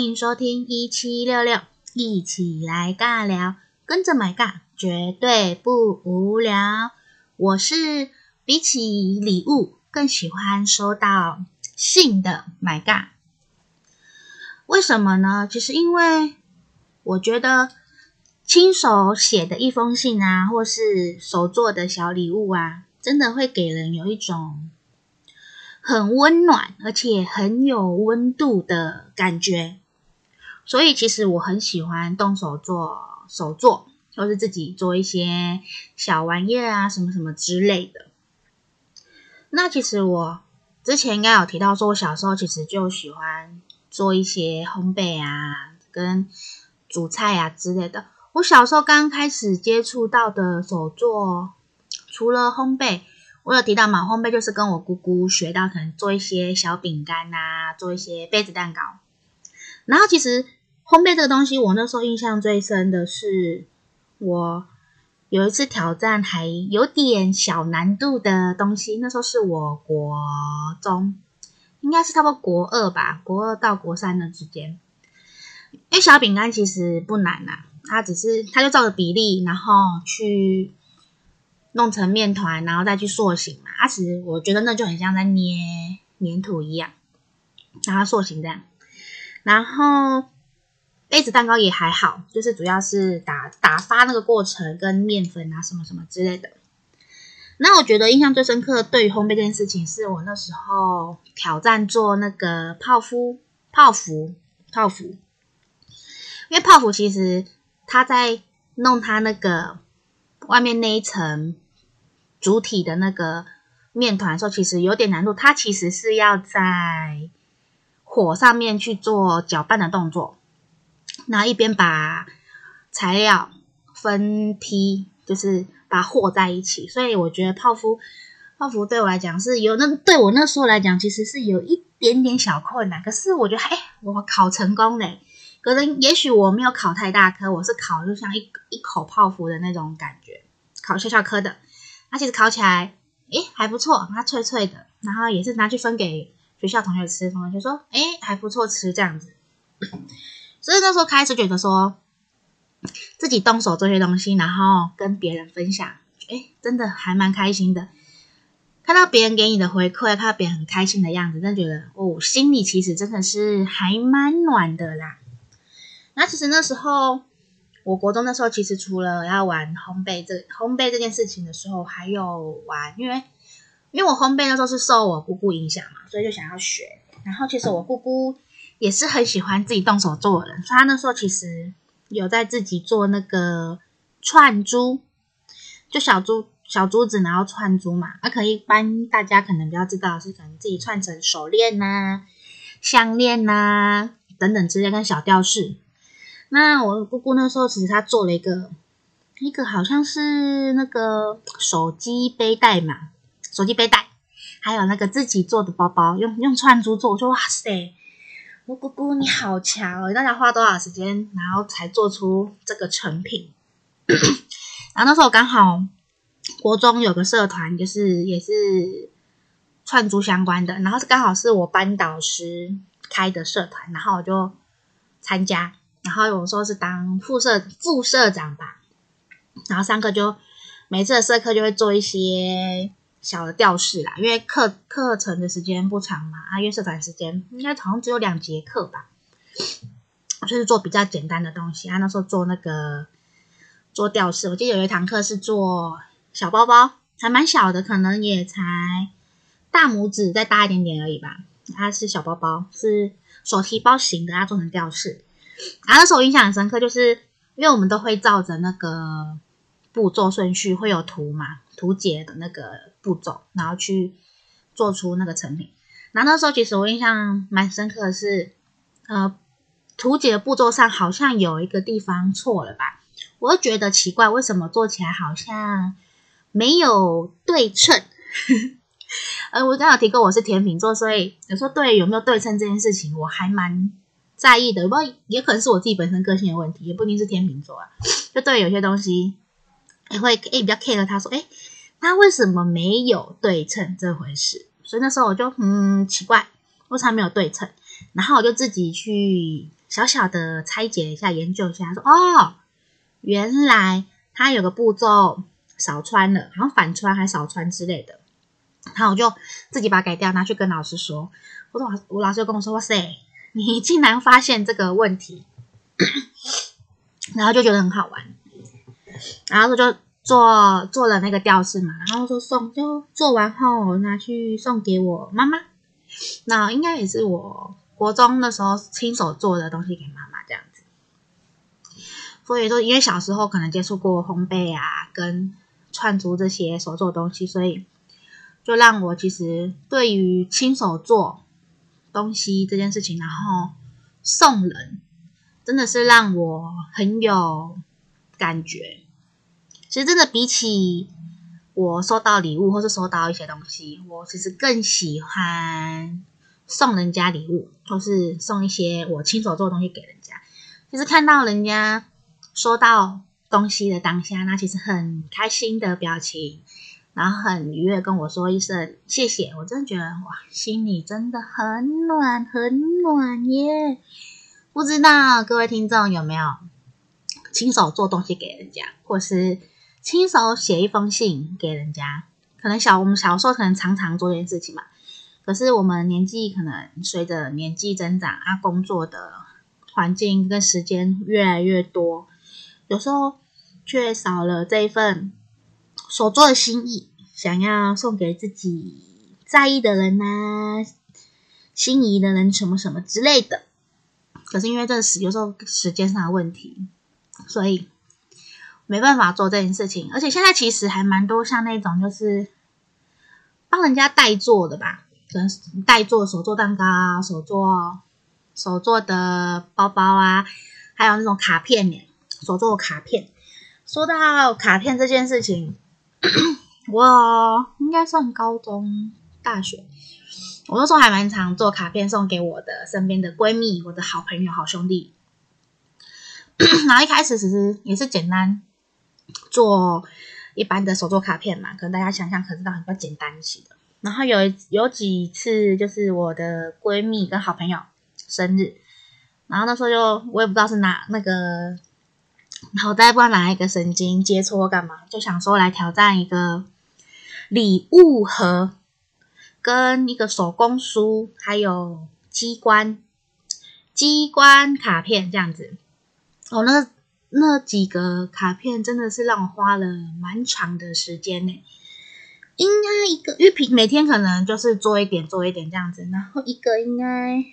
欢迎收听一七六六，一起来尬聊，跟着买尬绝对不无聊。我是比起礼物更喜欢收到信的买尬。为什么呢？其实因为我觉得亲手写的一封信啊，或是手做的小礼物啊，真的会给人有一种。很温暖，而且很有温度的感觉，所以其实我很喜欢动手做手作，或是自己做一些小玩意啊，什么什么之类的。那其实我之前应该有提到说，我小时候其实就喜欢做一些烘焙啊，跟煮菜啊之类的。我小时候刚开始接触到的手作，除了烘焙。我有提到嘛，烘焙就是跟我姑姑学到，可能做一些小饼干啊，做一些杯子蛋糕。然后其实烘焙这个东西，我那时候印象最深的是，我有一次挑战还有点小难度的东西。那时候是我国中，应该是差不多国二吧，国二到国三的之间。因为小饼干其实不难呐，它只是它就照着比例，然后去。弄成面团，然后再去塑形嘛。啊，其实我觉得那就很像在捏黏土一样，然后塑形这样。然后杯子蛋糕也还好，就是主要是打打发那个过程跟面粉啊什么什么之类的。那我觉得印象最深刻，对于烘焙这件事情，是我那时候挑战做那个泡芙、泡芙、泡芙。因为泡芙其实它在弄它那个。外面那一层主体的那个面团的时候，其实有点难度。它其实是要在火上面去做搅拌的动作，然后一边把材料分批，就是把它和在一起。所以我觉得泡芙，泡芙对我来讲是有那对我那时候来讲，其实是有一点点小困难。可是我觉得，哎，我烤成功嘞！可能也许我没有烤太大颗，我是烤就像一一口泡芙的那种感觉，烤小小颗的。它其实烤起来，诶还不错，它脆脆的。然后也是拿去分给学校同学吃，同学就说，诶还不错吃这样子。所以那时候开始觉得说，自己动手做些东西，然后跟别人分享，诶真的还蛮开心的。看到别人给你的回馈，看到别人很开心的样子，真的觉得哦，心里其实真的是还蛮暖的啦。那其实那时候，我国中那时候，其实除了要玩烘焙这烘焙这件事情的时候，还有玩，因为因为我烘焙那时候是受我姑姑影响嘛，所以就想要学。然后其实我姑姑也是很喜欢自己动手做的人，所以她那时候其实有在自己做那个串珠，就小珠小珠子，然后串珠嘛。那可以一般大家可能比较知道是可能自己串成手链呐、啊、项链呐、等等之类跟小吊饰。那我姑姑那时候其实她做了一个，一个好像是那个手机背带嘛，手机背带，还有那个自己做的包包，用用串珠做。我说哇塞，我姑姑你好强哦！大概花多少时间，然后才做出这个成品？然后那时候我刚好国中有个社团，就是也是串珠相关的，然后是刚好是我班导师开的社团，然后我就参加。然后有时候是当副社副社长吧，然后上课就每次的社课就会做一些小的吊饰啦，因为课课程的时间不长嘛，啊，因为社团时间应该好像只有两节课吧，就是做比较简单的东西啊。那时候做那个做吊饰，我记得有一堂课是做小包包，还蛮小的，可能也才大拇指再大一点点而已吧。它是小包包，是手提包型的，它做成吊饰。啊，那时候印象很深刻，就是因为我们都会照着那个步骤顺序，会有图嘛，图解的那个步骤，然后去做出那个成品。然后那时候其实我印象蛮深刻的是，呃，图解的步骤上好像有一个地方错了吧？我就觉得奇怪，为什么做起来好像没有对称？呃，我刚好提过我是天秤座，所以有时候对有没有对称这件事情，我还蛮。在意的，不过也可能是我自己本身个性的问题，也不一定是天秤座啊。就对有些东西，也会诶比较 care。他说，诶他为什么没有对称这回事？所以那时候我就嗯奇怪，我才没有对称。然后我就自己去小小的拆解一下，研究一下，说哦，原来它有个步骤少穿了，好像反穿还少穿之类的。然后我就自己把它改掉，拿去跟老师说。我说我，我老师就跟我说：“哇塞，你竟然发现这个问题！” 然后就觉得很好玩。然后就做做了那个吊饰嘛，然后说送，就做完后拿去送给我妈妈。那应该也是我国中的时候亲手做的东西给妈妈这样子。所以说，因为小时候可能接触过烘焙啊，跟串珠这些手做东西，所以就让我其实对于亲手做东西这件事情，然后送人，真的是让我很有感觉。其实真的比起我收到礼物或是收到一些东西，我其实更喜欢送人家礼物，或是送一些我亲手做的东西给人家。其实看到人家收到东西的当下，那其实很开心的表情，然后很愉悦跟我说一声谢谢，我真的觉得哇，心里真的很暖很暖耶！不知道各位听众有没有亲手做东西给人家，或是？亲手写一封信给人家，可能小我们小时候可能常常做这件事情嘛。可是我们年纪可能随着年纪增长啊，工作的环境跟时间越来越多，有时候却少了这一份所做的心意，想要送给自己在意的人呐、心仪的人什么什么之类的。可是因为这时有时候时间上的问题，所以。没办法做这件事情，而且现在其实还蛮多像那种就是帮人家代做的吧，可能代做手做蛋糕啊、手做手做的包包啊，还有那种卡片呢，手做卡片。说到卡片这件事情，我应该算高中、大学，我那时候还蛮常做卡片送给我的身边的闺蜜、我的好朋友、好兄弟。然后一开始其实也是简单。做一般的手作卡片嘛，可能大家想象可知道很多简单一些的。然后有有几次就是我的闺蜜跟好朋友生日，然后那时候就我也不知道是哪那个脑袋不知道哪一个神经接错干嘛，就想说来挑战一个礼物盒跟一个手工书，还有机关机关卡片这样子。哦，那个。那几个卡片真的是让我花了蛮长的时间呢，应该一个，因为平每天可能就是做一点做一点这样子，然后一个应该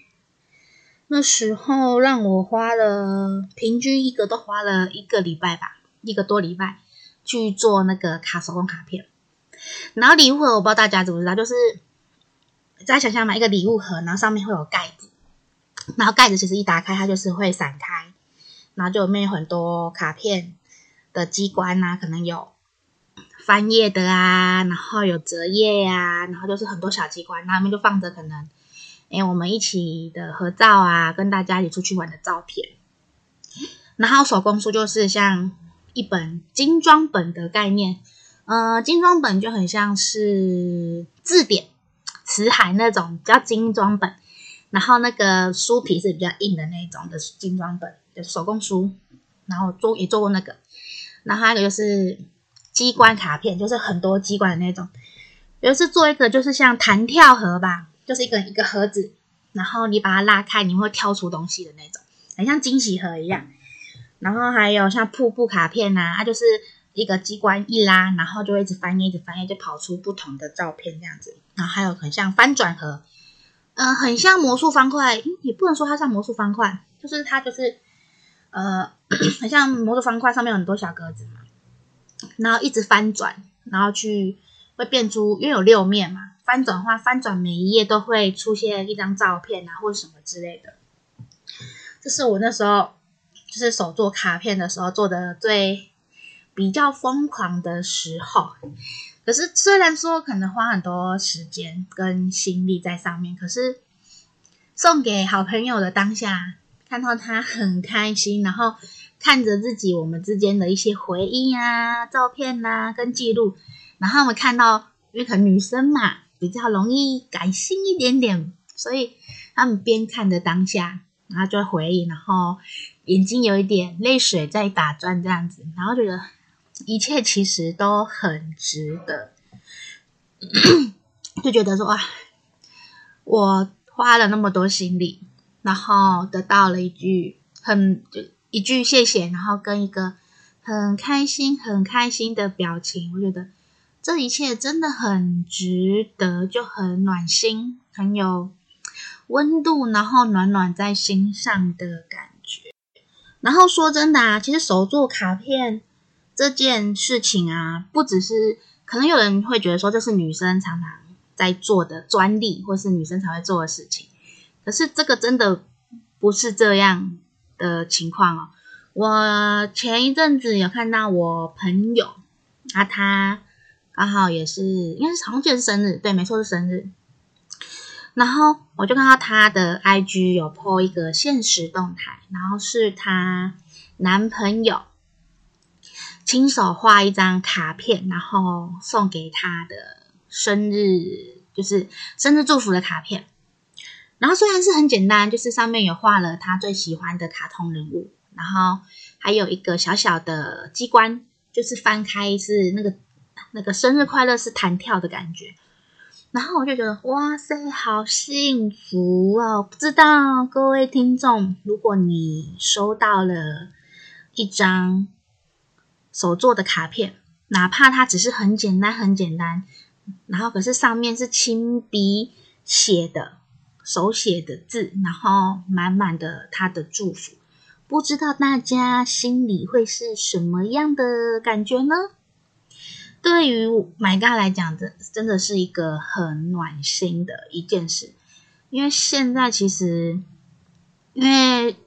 那时候让我花了平均一个都花了一个礼拜吧，一个多礼拜去做那个卡手工卡片。然后礼物盒我不知道大家知不知道，就是大家想象买，一个礼物盒，然后上面会有盖子，然后盖子其实一打开它就是会散开。然后就里面有很多卡片的机关啊，可能有翻页的啊，然后有折页、啊，然后就是很多小机关，那里面就放着可能，哎，我们一起的合照啊，跟大家一起出去玩的照片。然后手工书就是像一本精装本的概念，呃，精装本就很像是字典、辞海那种叫精装本，然后那个书皮是比较硬的那种的精装本。手工书，然后做也做过那个，然后还有个就是机关卡片，就是很多机关的那种。有一次做一个就是像弹跳盒吧，就是一个一个盒子，然后你把它拉开，你会跳出东西的那种，很像惊喜盒一样。然后还有像瀑布卡片呐、它就是一个机关一拉，然后就会一直翻页，一直翻页，就跑出不同的照片这样子。然后还有很像翻转盒，嗯、很像魔术方块，也不能说它像魔术方块，就是它就是。呃，很像魔术方块，上面有很多小格子嘛，然后一直翻转，然后去会变出，因为有六面嘛，翻转的话，翻转每一页都会出现一张照片啊，或者什么之类的。这是我那时候就是手做卡片的时候做的最比较疯狂的时候。可是虽然说可能花很多时间跟心力在上面，可是送给好朋友的当下。看到他很开心，然后看着自己我们之间的一些回忆啊、照片啊跟记录，然后我们看到，因为可能女生嘛比较容易感性一点点，所以他们边看着当下，然后就会回忆，然后眼睛有一点泪水在打转这样子，然后觉得一切其实都很值得，就觉得说哇，我花了那么多心力，然后得到了一句很一句谢谢，然后跟一个很开心很开心的表情，我觉得这一切真的很值得，就很暖心，很有。温度，然后暖暖在心上的感觉。然后说真的啊，其实手做卡片这件事情啊，不只是可能有人会觉得说这是女生常常在做的专利，或是女生才会做的事情。可是这个真的不是这样的情况哦。我前一阵子有看到我朋友啊，他刚好也是，因为好像就是生日，对，没错是生日。然后我就看到他的 IG 有 po 一个限时动态，然后是他男朋友亲手画一张卡片，然后送给他的生日，就是生日祝福的卡片。然后虽然是很简单，就是上面有画了他最喜欢的卡通人物，然后还有一个小小的机关，就是翻开是那个那个生日快乐是弹跳的感觉。然后我就觉得，哇塞，好幸福哦！不知道各位听众，如果你收到了一张手做的卡片，哪怕它只是很简单、很简单，然后可是上面是亲笔写的、手写的字，然后满满的他的祝福，不知道大家心里会是什么样的感觉呢？对于 MyGa 来讲，真的是一个很暖心的一件事。因为现在其实，因为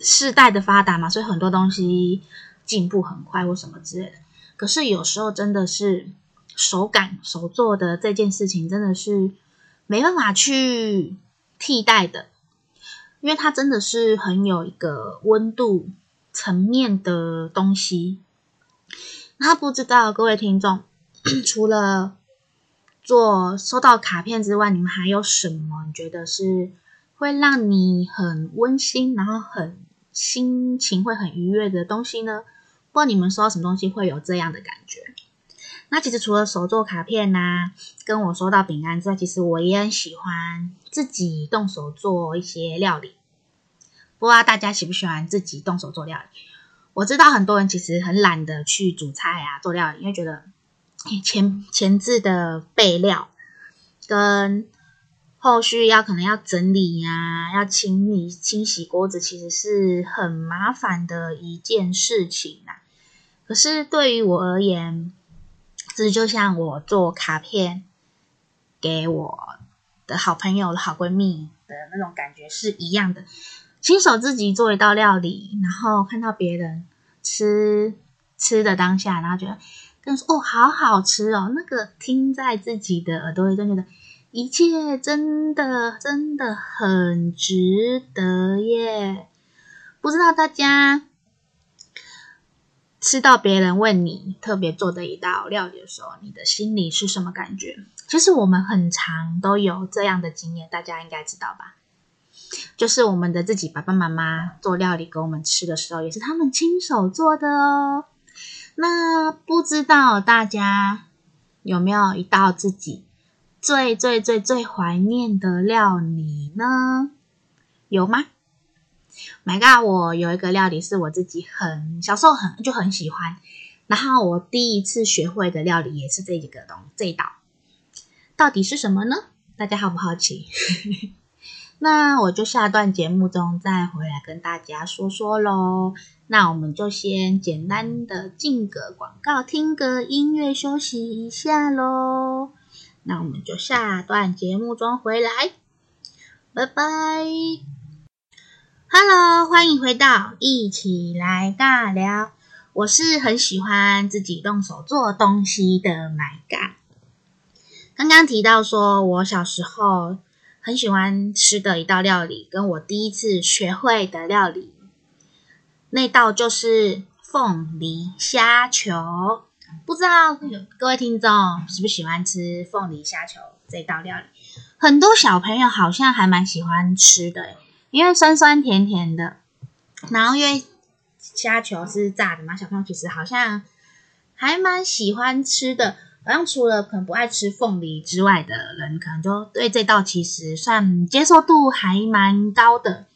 世代的发达嘛，所以很多东西进步很快或什么之类的。可是有时候真的是手感手做的这件事情，真的是没办法去替代的，因为它真的是很有一个温度层面的东西。那不知道各位听众，除了做收到卡片之外，你们还有什么你觉得是会让你很温馨，然后很心情会很愉悦的东西呢？不知道你们收到什么东西会有这样的感觉？那其实除了手做卡片呐、啊，跟我收到饼干之外，其实我也很喜欢自己动手做一些料理。不知道大家喜不喜欢自己动手做料理？我知道很多人其实很懒得去煮菜啊，做料理，因为觉得前前置的备料跟后续要可能要整理呀、要清理清洗锅子，其实是很麻烦的一件事情啊。可是对于我而言，这就像我做卡片给我的好朋友、好闺蜜的那种感觉是一样的。亲手自己做一道料理，然后看到别人吃吃的当下，然后觉得跟说哦，好好吃哦，那个听在自己的耳朵里，就觉得一切真的真的很值得耶。不知道大家吃到别人为你特别做的一道料理的时候，你的心里是什么感觉？其实我们很常都有这样的经验，大家应该知道吧？就是我们的自己爸爸妈妈做料理给我们吃的时候，也是他们亲手做的哦。那不知道大家有没有一道自己最最最最怀念的料理呢？有吗？My God，我有一个料理是我自己很小时候很就很喜欢，然后我第一次学会的料理也是这几个东这一道，到底是什么呢？大家好不好奇？那我就下段节目中再回来跟大家说说喽。那我们就先简单的进个广告，听个音乐休息一下喽。那我们就下段节目中回来，拜拜。Hello，欢迎回到一起来尬聊。我是很喜欢自己动手做东西的 MyGa。刚刚提到说我小时候。很喜欢吃的一道料理，跟我第一次学会的料理，那道就是凤梨虾球。不知道各位听众喜不喜欢吃凤梨虾球这道料理？很多小朋友好像还蛮喜欢吃的，因为酸酸甜甜的。然后因为虾球是炸的嘛，小朋友其实好像还蛮喜欢吃的。好像除了可能不爱吃凤梨之外的人，可能就对这道其实算接受度还蛮高的。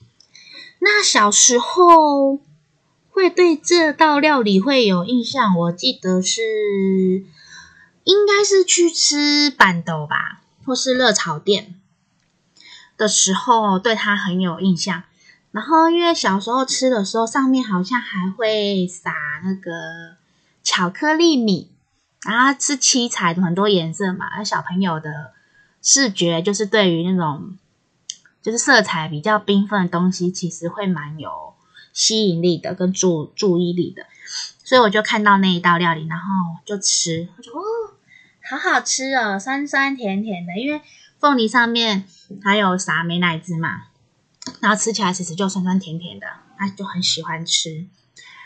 那小时候会对这道料理会有印象，我记得是应该是去吃板豆吧，或是热炒店的时候，对它很有印象。然后因为小时候吃的时候，上面好像还会撒那个巧克力米。然后是七彩的，很多颜色嘛。而小朋友的视觉就是对于那种就是色彩比较缤纷的东西，其实会蛮有吸引力的，跟注注意力的。所以我就看到那一道料理，然后就吃，我就哦，好好吃哦，酸酸甜甜的。因为凤梨上面还有撒美乃滋嘛，然后吃起来其实就酸酸甜甜的，啊，就很喜欢吃。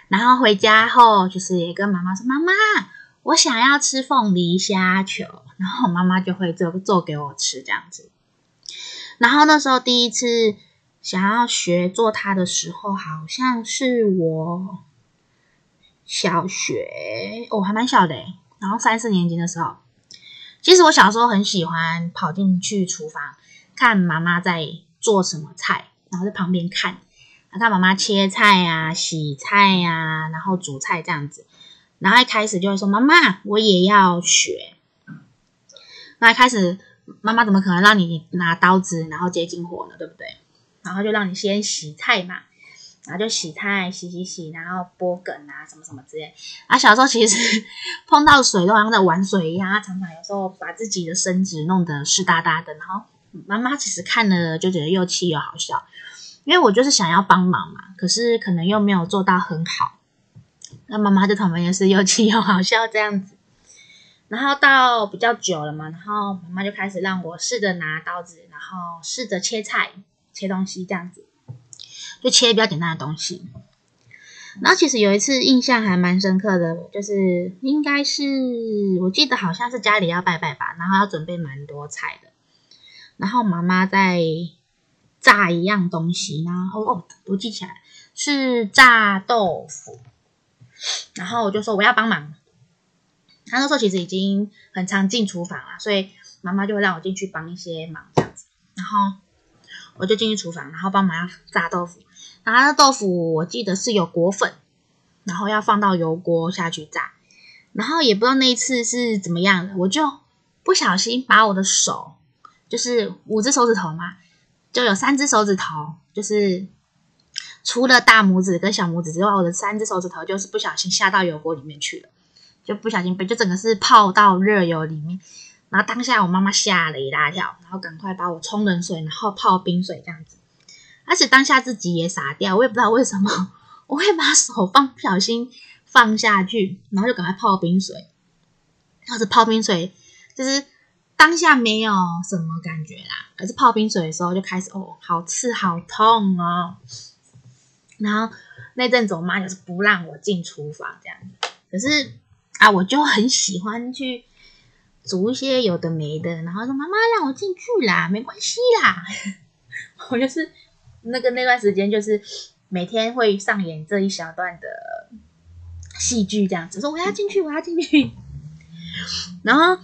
然后回家后，就是也跟妈妈说：“妈妈。”我想要吃凤梨虾球，然后妈妈就会做做给我吃这样子。然后那时候第一次想要学做它的时候，好像是我小学，我还蛮小的，然后三四年级的时候。其实我小时候很喜欢跑进去厨房看妈妈在做什么菜，然后在旁边看，看妈妈切菜呀、啊、洗菜呀、啊，然后煮菜这样子。然后一开始就会说：“妈妈，我也要学。”那一开始妈妈怎么可能让你拿刀子然后接近火呢？对不对？然后就让你先洗菜嘛，然后就洗菜，洗洗洗，然后剥梗啊，什么什么之类。啊，小时候其实 碰到水都好像在玩水一样，常常有时候把自己的身子弄得湿哒哒的。然后妈妈其实看了就觉得又气又好笑，因为我就是想要帮忙嘛，可是可能又没有做到很好。那妈妈就旁边也是又气又好笑这样子，然后到比较久了嘛，然后妈妈就开始让我试着拿刀子，然后试着切菜、切东西这样子，就切比较简单的东西。然后其实有一次印象还蛮深刻的，就是应该是我记得好像是家里要拜拜吧，然后要准备蛮多菜的，然后妈妈在炸一样东西，然后哦，我记起来是炸豆腐。然后我就说我要帮忙，他那时候其实已经很常进厨房了，所以妈妈就会让我进去帮一些忙这样子。然后我就进去厨房，然后帮忙要炸豆腐。然后豆腐我记得是有裹粉，然后要放到油锅下去炸。然后也不知道那一次是怎么样的，我就不小心把我的手，就是五只手指头嘛，就有三只手指头，就是。除了大拇指跟小拇指之外，我的三只手指头就是不小心下到油锅里面去了，就不小心被就整个是泡到热油里面。然后当下我妈妈吓了一大跳，然后赶快把我冲冷水，然后泡冰水这样子。而且当下自己也傻掉，我也不知道为什么 我会把手放不小心放下去，然后就赶快泡冰水。要是泡冰水，就是当下没有什么感觉啦，可是泡冰水的时候就开始哦，好刺好痛哦。然后那阵子，我妈就是不让我进厨房这样子。可是啊，我就很喜欢去煮一些有的没的。然后说：“妈妈，让我进去啦，没关系啦。” 我就是那个那段时间，就是每天会上演这一小段的戏剧这样子，说我要进去，我要进去。然后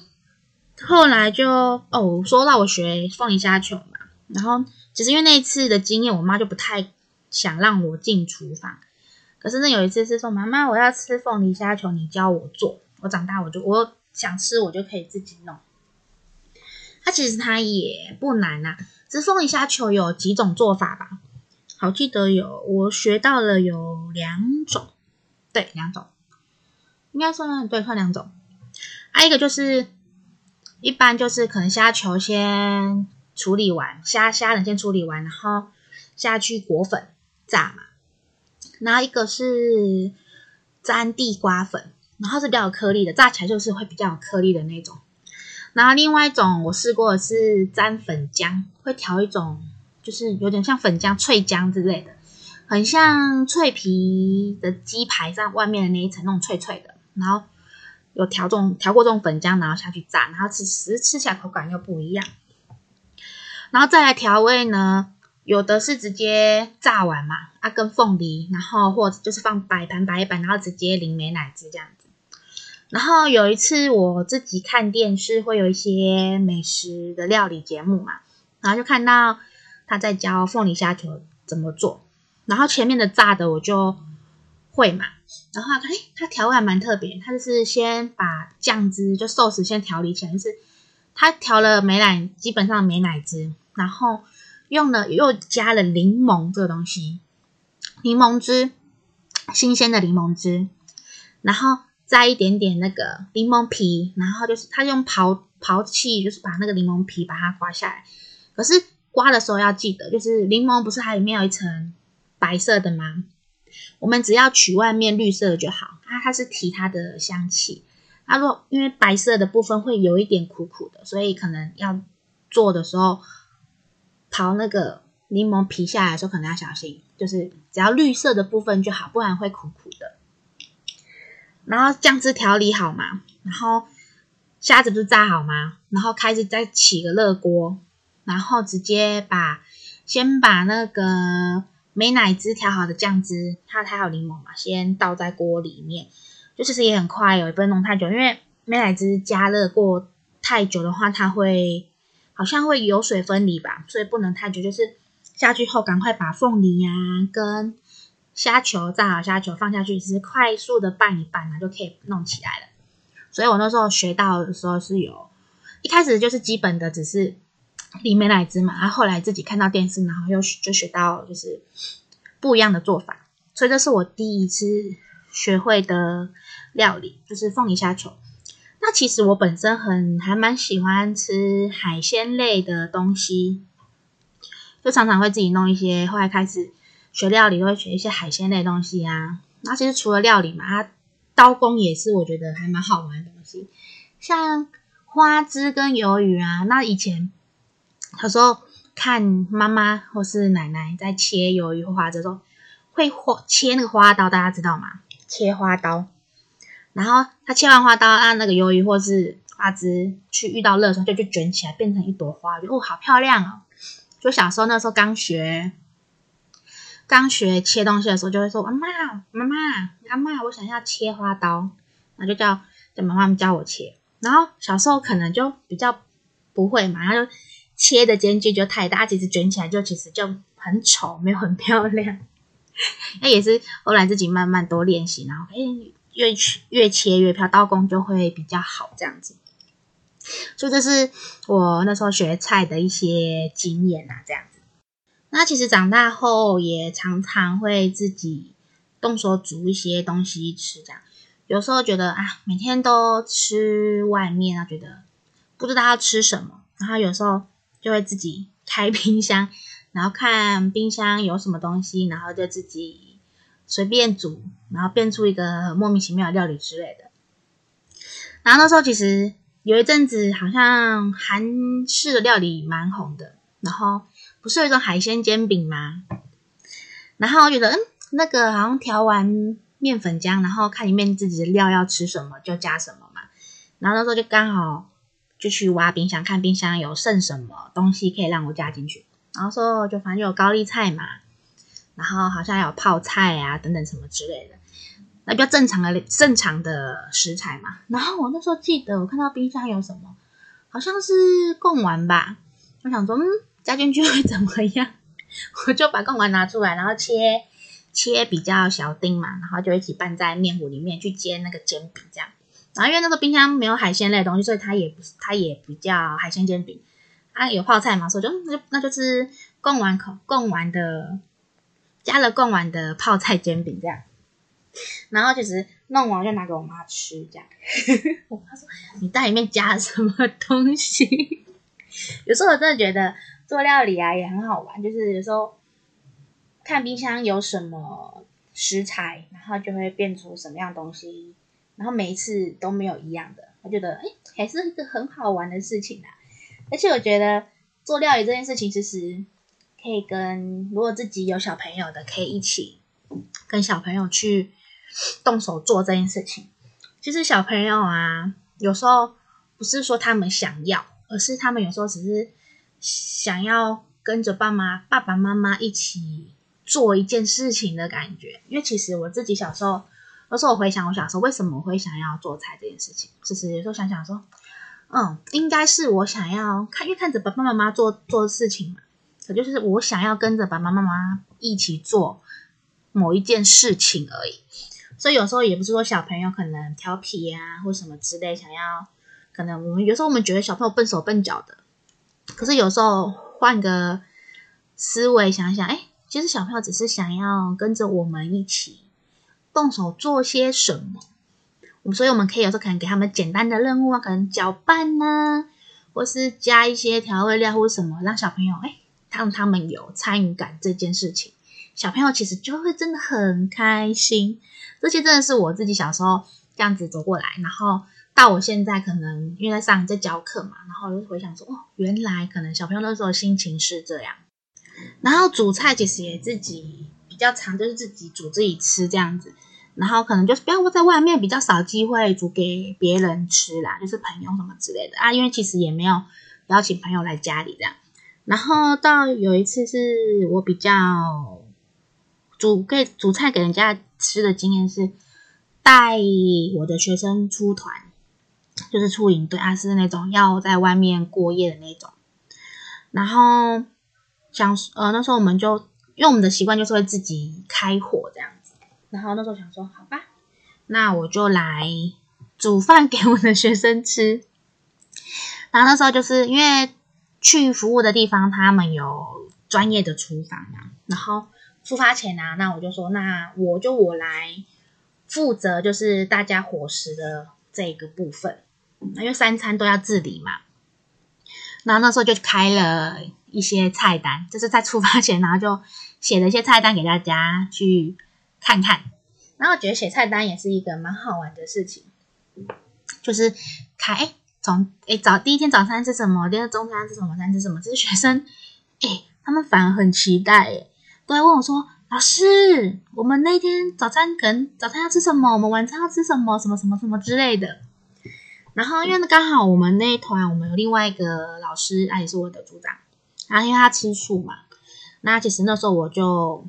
后来就哦，说到我学凤梨虾球嘛。然后其实因为那一次的经验，我妈就不太。想让我进厨房，可是那有一次是说，妈妈，我要吃凤梨虾球，你教我做。我长大我就我想吃，我就可以自己弄。它其实它也不难啊，只是凤梨虾球有几种做法吧？好，记得有我学到了有两种，对，两种，应该算对，算两种。还有一个就是一般就是可能虾球先处理完，虾虾仁先处理完，然后下去裹粉。炸嘛，然后一个是沾地瓜粉，然后是比较有颗粒的，炸起来就是会比较有颗粒的那种。然后另外一种我试过的是沾粉浆，会调一种就是有点像粉浆、脆浆之类的，很像脆皮的鸡排上外面的那一层那种脆脆的。然后有调这种调过这种粉浆，然后下去炸，然后吃吃吃起来口感又不一样。然后再来调味呢，有的是直接炸完嘛，啊跟凤梨，然后或者就是放摆盘摆一摆，然后直接淋美奶汁这样子。然后有一次我自己看电视，会有一些美食的料理节目嘛，然后就看到他在教凤梨虾球怎么做，然后前面的炸的我就会嘛，然后他看，诶，他调味还蛮特别，他就是先把酱汁就寿司先调理起来，就是他调了美奶，基本上美奶汁，然后用了又加了柠檬这个东西，柠檬汁，新鲜的柠檬汁，然后。摘一点点那个柠檬皮，然后就是他用刨刨器，就是把那个柠檬皮把它刮下来。可是刮的时候要记得，就是柠檬不是还里面有一层白色的吗？我们只要取外面绿色的就好。它它是提它的香气。它若因为白色的部分会有一点苦苦的，所以可能要做的时候刨那个柠檬皮下来的时候可能要小心，就是只要绿色的部分就好，不然会苦苦的。然后酱汁调理好嘛，然后虾子不是炸好吗？然后开始再起个热锅，然后直接把先把那个美乃滋调好的酱汁，它还有柠檬嘛，先倒在锅里面。就其实也很快哦，也不用弄太久，因为美乃滋加热过太久的话，它会好像会油水分离吧，所以不能太久。就是下去后赶快把凤梨呀、跟。虾球炸好，虾球放下去，只是快速的拌一拌，然后就可以弄起来了。所以我那时候学到的时候是有，一开始就是基本的，只是淋美乃滋嘛。然后后来自己看到电视，然后又就学到就是不一样的做法。所以这是我第一次学会的料理，就是凤梨虾球。那其实我本身很还蛮喜欢吃海鲜类的东西，就常常会自己弄一些。后来开始。学料理都会学一些海鲜类的东西啊，那其实除了料理嘛，它刀工也是我觉得还蛮好玩的东西，像花枝跟鱿鱼啊。那以前有时候看妈妈或是奶奶在切鱿鱼或花枝的时候，会花切那个花刀，大家知道吗？切花刀，然后他切完花刀，按那个鱿鱼或是花枝去遇到热的时候，就就卷起来变成一朵花，哦，好漂亮哦！就小时候那时候刚学。刚学切东西的时候，就会说：“阿妈，妈妈，阿妈，我想要切花刀。”然后就叫叫妈妈教我切。然后小时候可能就比较不会嘛，然后就切的间距就太大，其实卷起来就其实就很丑，没有很漂亮。那也是后来自己慢慢多练习，然后哎，越越切越漂，刀工就会比较好这样子。所以这是我那时候学菜的一些经验啊，这样。那其实长大后也常常会自己动手煮一些东西吃，这样有时候觉得啊，每天都吃外面啊，觉得不知道要吃什么，然后有时候就会自己 开冰箱，然后看冰箱有什么东西，然后就自己随便煮，然后变出一个莫名其妙的料理之类的。然后那时候其实有一阵子好像韩式的料理蛮红的，然后。不是有一种海鲜煎饼吗？然后我觉得，嗯，那个好像调完面粉浆，然后看里面自己的料要吃什么就加什么嘛。然后那时候就刚好就去挖冰箱，看冰箱有剩什么东西可以让我加进去。然后说就反正有高丽菜嘛，然后好像还有泡菜啊等等什么之类的，那比较正常的正常的食材嘛。然后我那时候记得我看到冰箱有什么，好像是贡丸吧。我想说，嗯。加进去会怎么样？我就把贡丸拿出来，然后切切比较小丁嘛，然后就一起拌在面糊里面去煎那个煎饼这样。然后因为那个冰箱没有海鲜类的东西，所以它也不它也不叫海鲜煎饼。它有泡菜嘛，所以就那 就那就是贡丸口贡丸的加了贡丸的泡菜煎饼这样。然后其实弄完就拿给我妈吃这样。我妈说：“你袋里面加了什么东西？”有时候我真的觉得。做料理啊也很好玩，就是有时候看冰箱有什么食材，然后就会变出什么样东西，然后每一次都没有一样的，我觉得哎，还是一个很好玩的事情啊。而且我觉得做料理这件事情，其实可以跟如果自己有小朋友的，可以一起跟小朋友去动手做这件事情。其实小朋友啊，有时候不是说他们想要，而是他们有时候只是。想要跟着爸妈、爸爸妈妈一起做一件事情的感觉。因为其实我自己小时候，有时候我回想我小时候为什么会想要做菜这件事情，就是有时候想想说，嗯，应该是我想要看，因为看着爸爸妈妈做做事情嘛，可就是我想要跟着爸爸妈妈一起做某一件事情而已。所以有时候也不是说小朋友可能调皮呀、啊，或什么之类，想要可能我们有时候我们觉得小朋友笨手笨脚的，可是有时候换个思维想想，哎，其实小朋友只是想要跟着我们一起动手做些什么，我们所以我们可以有时候可能给他们简单的任务啊，可能搅拌呢，或是加一些调味料或什么，让小朋友哎，让他们有参与感这件事情。小朋友其实就会真的很开心，这些真的是我自己小时候这样子走过来，然后到我现在可能因为在上在教课嘛，然后我就回想说，哦，原来可能小朋友那时候心情是这样。然后煮菜其实也自己比较常，就是自己煮自己吃这样子，然后可能就是不要在外面比较少机会煮给别人吃啦，就是朋友什么之类的啊，因为其实也没有邀请朋友来家里这样。然后到有一次是我比较。煮给煮菜给人家吃的经验是带我的学生出团，就是出营队啊，是那种要在外面过夜的那种。然后想呃那时候我们就因为我们的习惯就是会自己开火这样子。然后那时候想说好吧，那我就来煮饭给我的学生吃。然后那时候就是因为去服务的地方他们有专业的厨房嘛，然后。出发前啊，那我就说，那我就我来负责，就是大家伙食的这个部分，因为三餐都要自理嘛。然后那时候就开了一些菜单，就是在出发前，然后就写了一些菜单给大家去看看。然后我觉得写菜单也是一个蛮好玩的事情，就是开从诶早第一天早餐吃什么，第二中餐吃什么，晚餐吃什么，这些学生诶他们反而很期待诶都会问我说：“老师，我们那天早餐可能早餐要吃什么？我们晚餐要吃什么？什么什么什么之类的。”然后因为刚好我们那一团，我们有另外一个老师，他也是我的组长。然后因为他吃素嘛，那其实那时候我就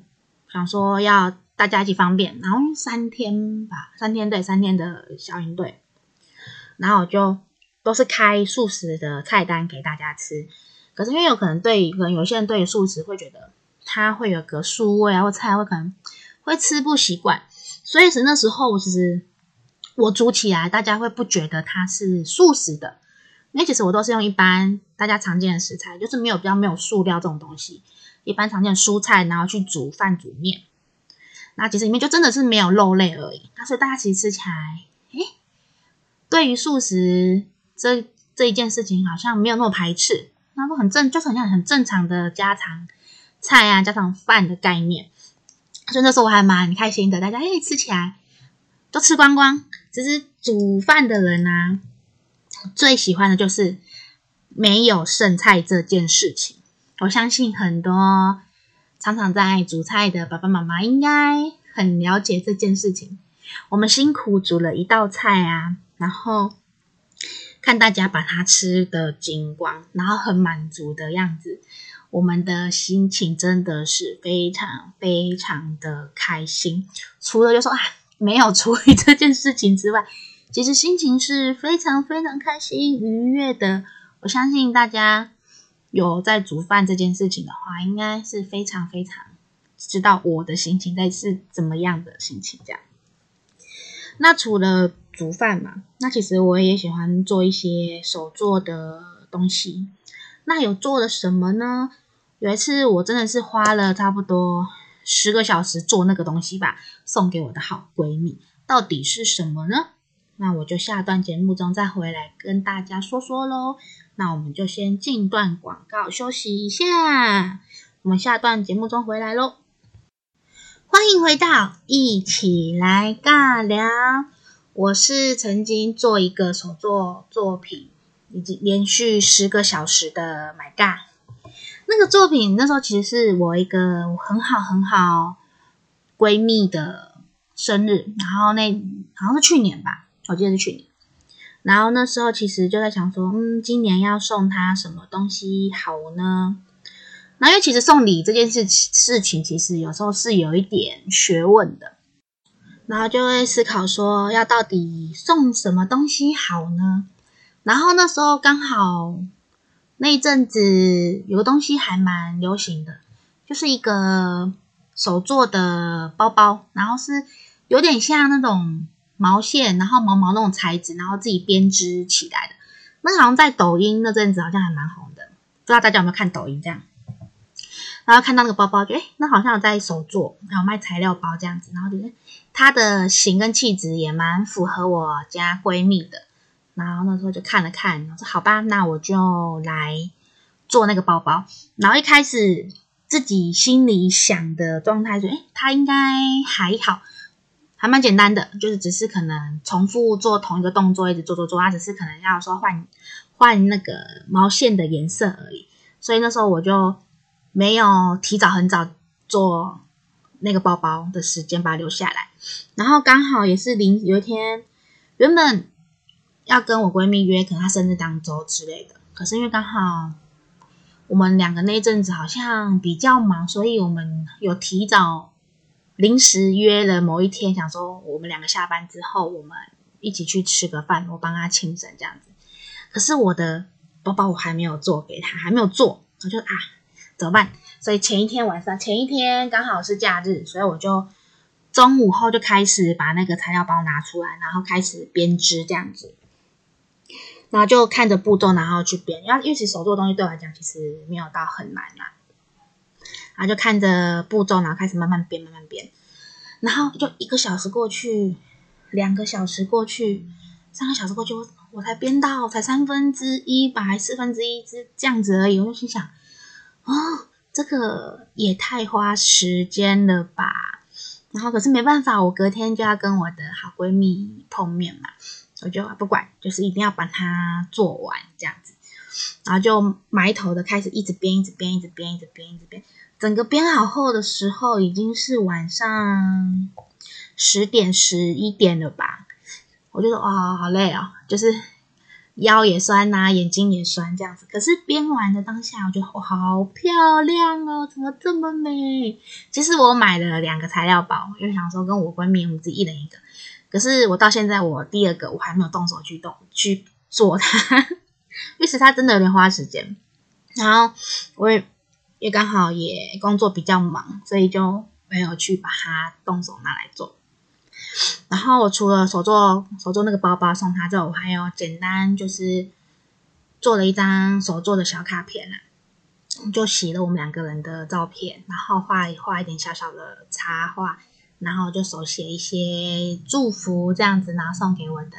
想说要大家一起方便。然后三天吧，三天对，三天的小营队，然后我就都是开素食的菜单给大家吃。可是因为有可能对，可能有些人对素食会觉得。它会有个素味啊，或菜会可能会吃不习惯，所以是那时候其实我煮起来，大家会不觉得它是素食的，因为其实我都是用一般大家常见的食材，就是没有比较没有素料这种东西，一般常见的蔬菜，然后去煮饭煮面，那其实里面就真的是没有肉类而已，那所以大家其实吃起来，诶，对于素食这这一件事情好像没有那么排斥，那不很正，就是很像很正常的家常。菜啊，家常饭的概念，所以那时候我还蛮开心的。大家哎，吃起来都吃光光。其实煮饭的人啊，最喜欢的就是没有剩菜这件事情。我相信很多常常在煮菜的爸爸妈妈应该很了解这件事情。我们辛苦煮了一道菜啊，然后看大家把它吃的精光，然后很满足的样子。我们的心情真的是非常非常的开心，除了就说啊没有处理这件事情之外，其实心情是非常非常开心愉悦的。我相信大家有在煮饭这件事情的话，应该是非常非常知道我的心情在是怎么样的心情这样。那除了煮饭嘛，那其实我也喜欢做一些手做的东西。那有做了什么呢？有一次我真的是花了差不多十个小时做那个东西吧，送给我的好闺蜜。到底是什么呢？那我就下段节目中再回来跟大家说说喽。那我们就先进段广告休息一下，我们下段节目中回来喽。欢迎回到一起来尬聊，我是曾经做一个手作作品。已经连续十个小时的 My 尬那个作品那时候其实是我一个很好很好闺蜜的生日，然后那好像是去年吧，我记得是去年。然后那时候其实就在想说，嗯，今年要送她什么东西好呢？那因为其实送礼这件事事情，其实有时候是有一点学问的，然后就会思考说，要到底送什么东西好呢？然后那时候刚好那一阵子有个东西还蛮流行的，就是一个手做的包包，然后是有点像那种毛线，然后毛毛那种材质，然后自己编织起来的。那好像在抖音那阵子好像还蛮红的，不知道大家有没有看抖音这样？然后看到那个包包，就诶，那好像有在手做，然后卖材料包这样子，然后就是它的型跟气质也蛮符合我家闺蜜的。然后那时候就看了看，我说好吧，那我就来做那个包包。然后一开始自己心里想的状态是，诶，它应该还好，还蛮简单的，就是只是可能重复做同一个动作，一直做做做，它只是可能要说换换那个毛线的颜色而已。所以那时候我就。没有提早很早做那个包包的时间，把它留下来。然后刚好也是临有一天，原本要跟我闺蜜约，可能她生日当周之类的。可是因为刚好我们两个那阵子好像比较忙，所以我们有提早临时约了某一天，想说我们两个下班之后，我们一起去吃个饭，我帮她庆生这样子。可是我的包包我还没有做给她，还没有做，我就啊。怎么办？所以前一天晚上，前一天刚好是假日，所以我就中午后就开始把那个材料包拿出来，然后开始编织这样子。然后就看着步骤，然后去编。因为因为其实手做的东西对我来讲其实没有到很难啦。然后就看着步骤，然后开始慢慢编，慢慢编。然后就一个小时过去，两个小时过去，三个小时过去，我我才编到才三分之一吧，还四分之一这这样子而已。我就心想。哦，这个也太花时间了吧！然后可是没办法，我隔天就要跟我的好闺蜜碰面嘛，我就不管，就是一定要把它做完这样子。然后就埋头的开始一直编，一直编，一直编，一直编，一直编。整个编好后的时候，已经是晚上十点、十一点了吧？我就说哇，好累哦，就是。腰也酸呐、眼睛也酸，这样子。可是编完的当下，我觉得哇，好漂亮哦，怎么这么美？其实我买了两个材料包，因为想说跟我闺蜜我们自己一人一个。可是我到现在，我第二个我还没有动手去动去做它，因为它真的有点花时间。然后我也也刚好也工作比较忙，所以就没有去把它动手拿来做。然后我除了手做手做那个包包送他之后，我还有简单就是做了一张手做的小卡片啊，就洗了我们两个人的照片，然后画画一点小小的插画，然后就手写一些祝福这样子，然后送给我的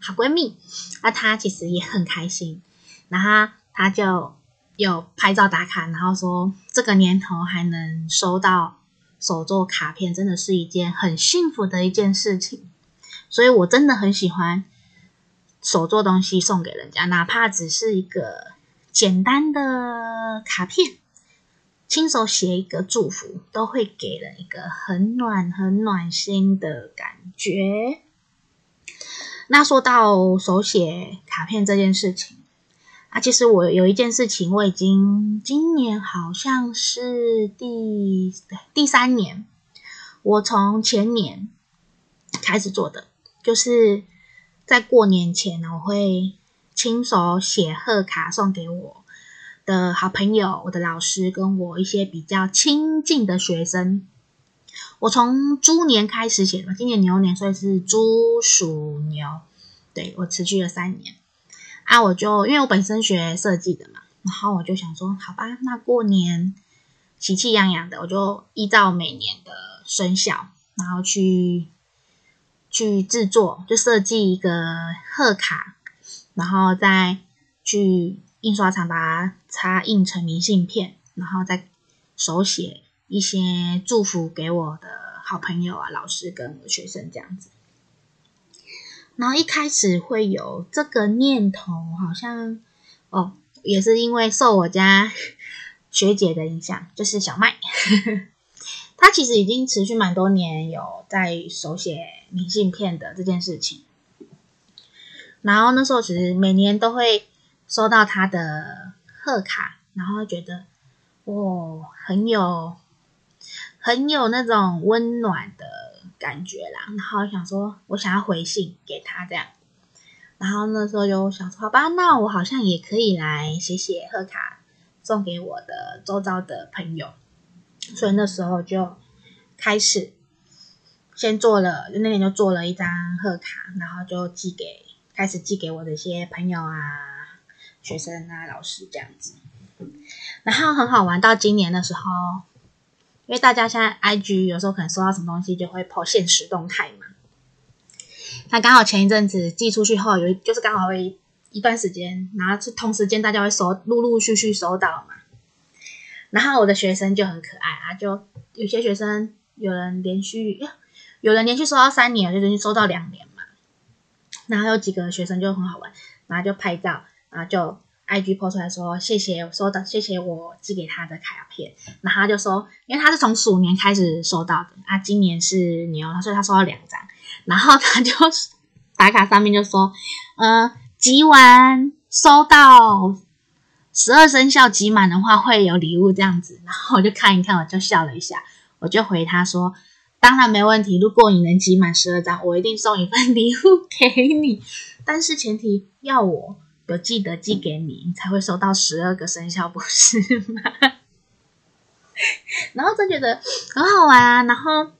好闺蜜。那她其实也很开心，然后她就有拍照打卡，然后说这个年头还能收到。手做卡片真的是一件很幸福的一件事情，所以我真的很喜欢手做东西送给人家，哪怕只是一个简单的卡片，亲手写一个祝福，都会给人一个很暖、很暖心的感觉。那说到手写卡片这件事情。啊，其实我有一件事情，我已经今年好像是第第三年，我从前年开始做的，就是在过年前呢，我会亲手写贺卡送给我的好朋友、我的老师跟我一些比较亲近的学生。我从猪年开始写的，今年牛年，所以是猪鼠牛，对，我持续了三年。啊，我就因为我本身学设计的嘛，然后我就想说，好吧，那过年喜气洋洋的，我就依照每年的生肖，然后去去制作，就设计一个贺卡，然后再去印刷厂把它擦印成明信片，然后再手写一些祝福给我的好朋友啊、老师跟学生这样子。然后一开始会有这个念头，好像哦，也是因为受我家 学姐的影响，就是小麦，她其实已经持续蛮多年有在手写明信片的这件事情。然后那时候其实每年都会收到他的贺卡，然后觉得哦，很有很有那种温暖的感觉啦。然后想说我想要回信给他这样，然后那时候就想说好吧，那我好像也可以来写写贺卡送给我的周遭的朋友，所以那时候就开始。先做了，就那年就做了一张贺卡，然后就寄给，开始寄给我的一些朋友啊、学生啊、老师这样子。然后很好玩，到今年的时候，因为大家现在 IG 有时候可能收到什么东西就会 po 限时动态嘛。那刚好前一阵子寄出去后，有就是刚好会一段时间，然后是同时间大家会收，陆陆续续收到嘛。然后我的学生就很可爱啊，就有些学生有人连续。有人连续收到三年，有些连续收到两年嘛。然后有几个学生就很好玩，然后就拍照，然后就 IG po 出来说谢谢我收到，谢谢我寄给他的卡片。然后他就说，因为他是从鼠年开始收到的啊，今年是牛，所以他收到两张。然后他就打卡上面就说，呃，集完收到十二生肖集满的话会有礼物这样子。然后我就看一看，我就笑了一下，我就回他说。当然没问题，如果你能集满十二张，我一定送一份礼物给你。但是前提要我有记得寄给你，你才会收到十二个生肖，不是吗？然后真觉得很好玩啊。然后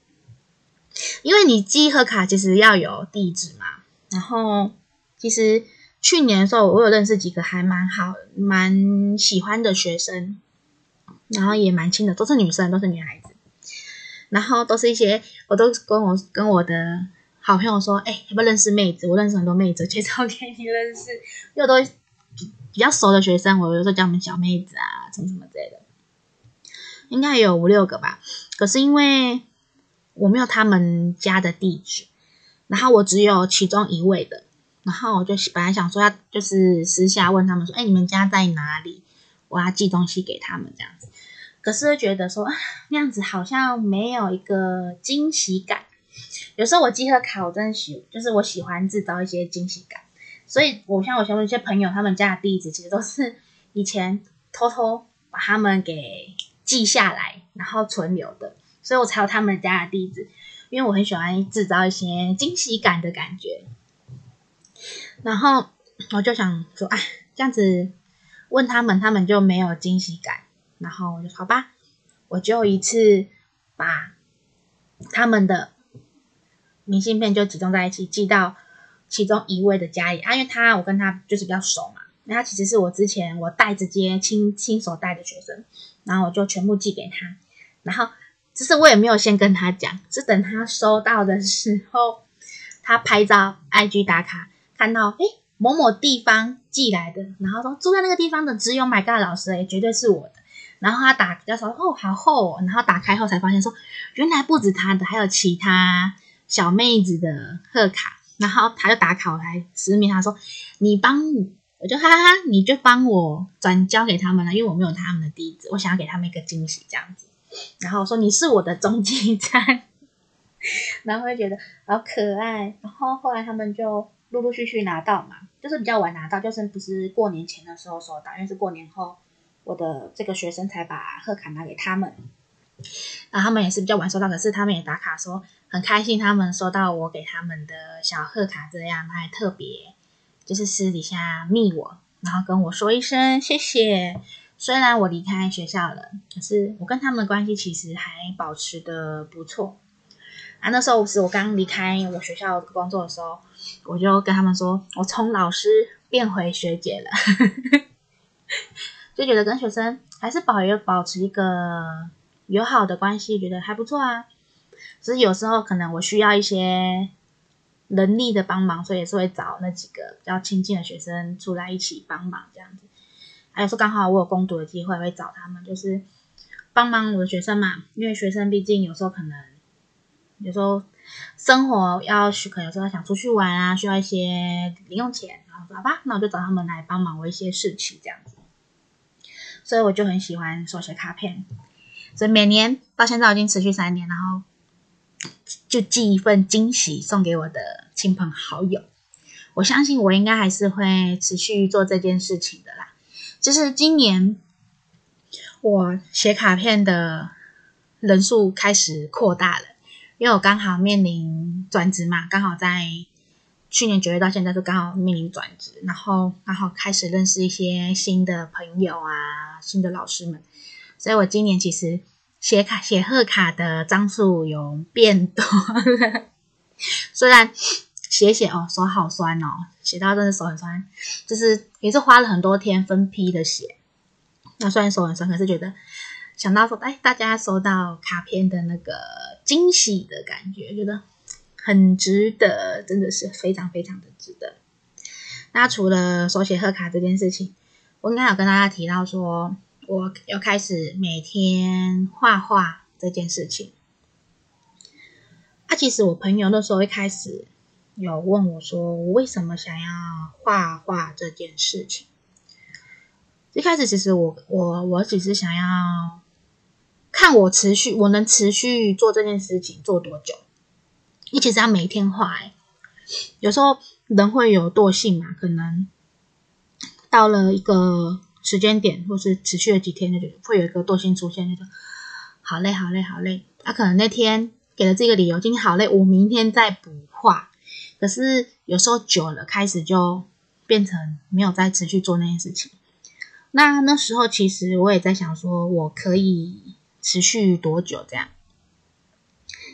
因为你寄贺卡其实要有地址嘛。然后其实去年的时候，我有认识几个还蛮好、蛮喜欢的学生，然后也蛮亲的，都是女生，都是女孩子。然后都是一些，我都跟我跟我的好朋友说，哎，要不要认识妹子？我认识很多妹子，介绍给你认识。又都比较熟的学生，我有时候叫他们小妹子啊，什么什么之类的，应该有五六个吧。可是因为我没有他们家的地址，然后我只有其中一位的，然后我就本来想说要就是私下问他们说，哎，你们家在哪里？我要寄东西给他们这样子。可是觉得说，那样子好像没有一个惊喜感。有时候我寄贺卡，我真的喜，就是我喜欢制造一些惊喜感。所以，我像我像有些朋友，他们家的地址其实都是以前偷偷把他们给记下来，然后存留的，所以我才有他们家的地址。因为我很喜欢制造一些惊喜感的感觉。然后我就想说，哎，这样子问他们，他们就没有惊喜感。然后我就好吧，我就一次把他们的明信片就集中在一起，寄到其中一位的家里啊，因为他我跟他就是比较熟嘛，那他其实是我之前我带直接亲亲手带的学生，然后我就全部寄给他，然后只是我也没有先跟他讲，是等他收到的时候，他拍照 IG 打卡，看到诶某某地方寄来的，然后说住在那个地方的只有 My God 老师，诶绝对是我的。然后他打比较说哦，好厚哦，然后打开后才发现说，原来不止他的，还有其他小妹子的贺卡。然后他就打卡来实名，他说你帮我，我就哈哈，你就帮我。转交给他们了，因为我没有他们的地址，我。想要给他们一个惊喜这样子。然后说你是我。的中继站，然后会觉得好可爱。然后后来他们就陆陆续续拿到嘛，就是比较晚拿到，就是不是过年前的时候收到，因为是过年后。我的这个学生才把贺卡拿给他们，然后他们也是比较晚收到，可是他们也打卡说很开心，他们收到我给他们的小贺卡，这样他还特别就是私底下密我，然后跟我说一声谢谢。虽然我离开学校了，可是我跟他们的关系其实还保持得不错。啊，那时候是我刚离开我学校工作的时候，我就跟他们说，我从老师变回学姐了。就觉得跟学生还是保有保持一个友好的关系，觉得还不错啊。只是有时候可能我需要一些能力的帮忙，所以也是会找那几个比较亲近的学生出来一起帮忙这样子。还有说刚好我有工读的机会，会找他们，就是帮忙我的学生嘛。因为学生毕竟有时候可能有时候生活要许可，有时候想出去玩啊，需要一些零用钱，然后说好吧，那我就找他们来帮忙我一些事情这样子。所以我就很喜欢手写卡片，所以每年到现在已经持续三年，然后就寄一份惊喜送给我的亲朋好友。我相信我应该还是会持续做这件事情的啦。就是今年我写卡片的人数开始扩大了，因为我刚好面临转职嘛，刚好在去年九月到现在就刚好面临转职，然后刚好开始认识一些新的朋友啊，新的老师们，所以我今年其实写卡写贺卡的张数有变多了，虽然。写写哦，手好酸哦，写到真的手很酸，就是也是花了很多天分批的写。那虽然手很酸，可是觉得想到说，哎，大家收到卡片的那个惊喜的感觉，觉得很值得，真的是非常非常的值得。那除了手写贺卡这件事情，我应该有跟大家提到说，我要开始每天画画这件事情。啊，其实我朋友那时候一开始。有问我说，我为什么想要画画这件事情？一开始其实我我我只是想要看我持续我能持续做这件事情做多久。你其实要每天画，欸，有时候人会有惰性嘛，可能到了一个时间点，或是持续了几天，就会有一个惰性出现，就说好累好累好累。他，可能那天给了这个理由，今天好累，我明天再补画。可是有时候久了，开始就变成没有再持续做那件事情。那那时候其实我也在想，说我可以持续多久这样？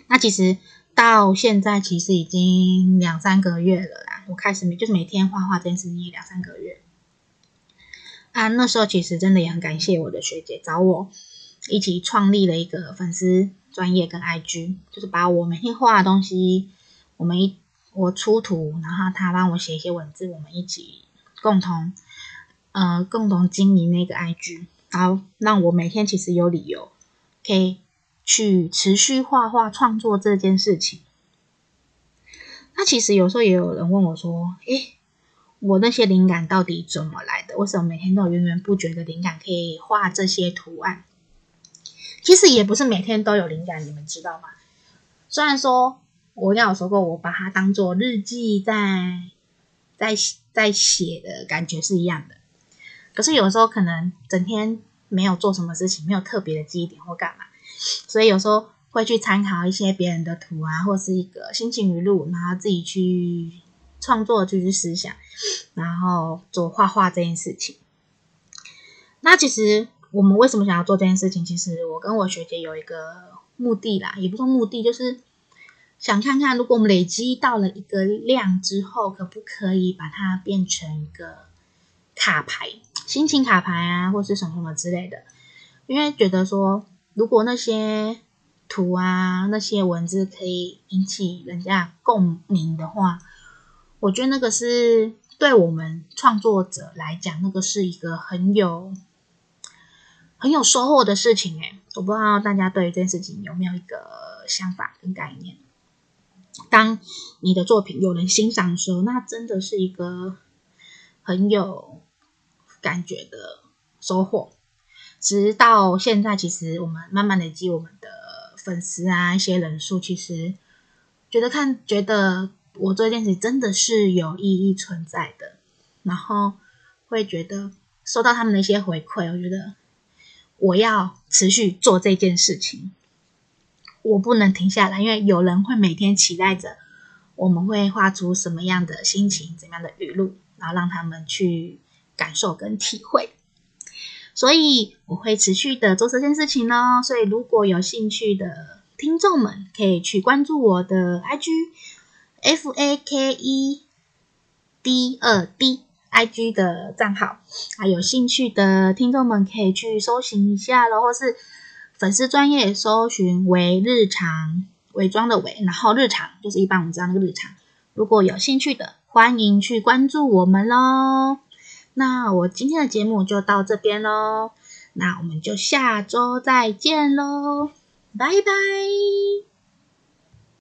那其实到现在其实已经两三个月了啦。我开始每就是每天画画这件事情两三个月。啊，那时候其实真的也很感谢我的学姐找我一起创立了一个粉丝专业跟 IG，就是把我每天画的东西，我们一。我出图，然后他帮我写一些文字，我们一起共同呃共同经营那个 IG，然后让我每天其实有理由可以去持续画画创作这件事情。那其实有时候也有人问我说：“诶，我那些灵感到底怎么来的？为什么每天都有源源不绝的灵感可以画这些图案？”其实也不是每天都有灵感，你们知道吗？虽然说。我刚有说过，我把它当做日记在在在写的感觉是一样的。可是有时候可能整天没有做什么事情，没有特别的记忆点或干嘛，所以有时候会去参考一些别人的图啊，或是一个心情语录，然后自己去创作，去去思想，然后做画画这件事情。那其实我们为什么想要做这件事情？其实我跟我学姐有一个目的啦，也不说目的，就是。想看看，如果我们累积到了一个量之后，可不可以把它变成一个卡牌、心情卡牌啊，或是什么什么之类的？因为觉得说，如果那些图啊、那些文字可以引起人家共鸣的话，我觉得那个是对我们创作者来讲，那个是一个很有很有收获的事情。诶，我不知道大家对于这件事情有没有一个想法跟概念？当你的作品有人欣赏的时候，那真的是一个很有感觉的收获。直到现在，其实我们慢慢累积我们的粉丝啊，一些人数，其实觉得看觉得我做这件事情真的是有意义存在的，然后会觉得收到他们的一些回馈，我觉得我要持续做这件事情。我不能停下来，因为有人会每天期待着我们会画出什么样的心情、怎么样的语录，然后让他们去感受跟体会。所以我会持续的做这件事情哦。所以如果有兴趣的听众们，可以去关注我的 IG F A K E D 二 D IG 的账号。啊，有兴趣的听众们可以去搜寻一下咯，或是。粉丝专业搜寻伪日常，伪装的伪，然后日常就是一般我们知道那个日常。如果有兴趣的，欢迎去关注我们喽。那我今天的节目就到这边喽，那我们就下周再见喽，拜拜。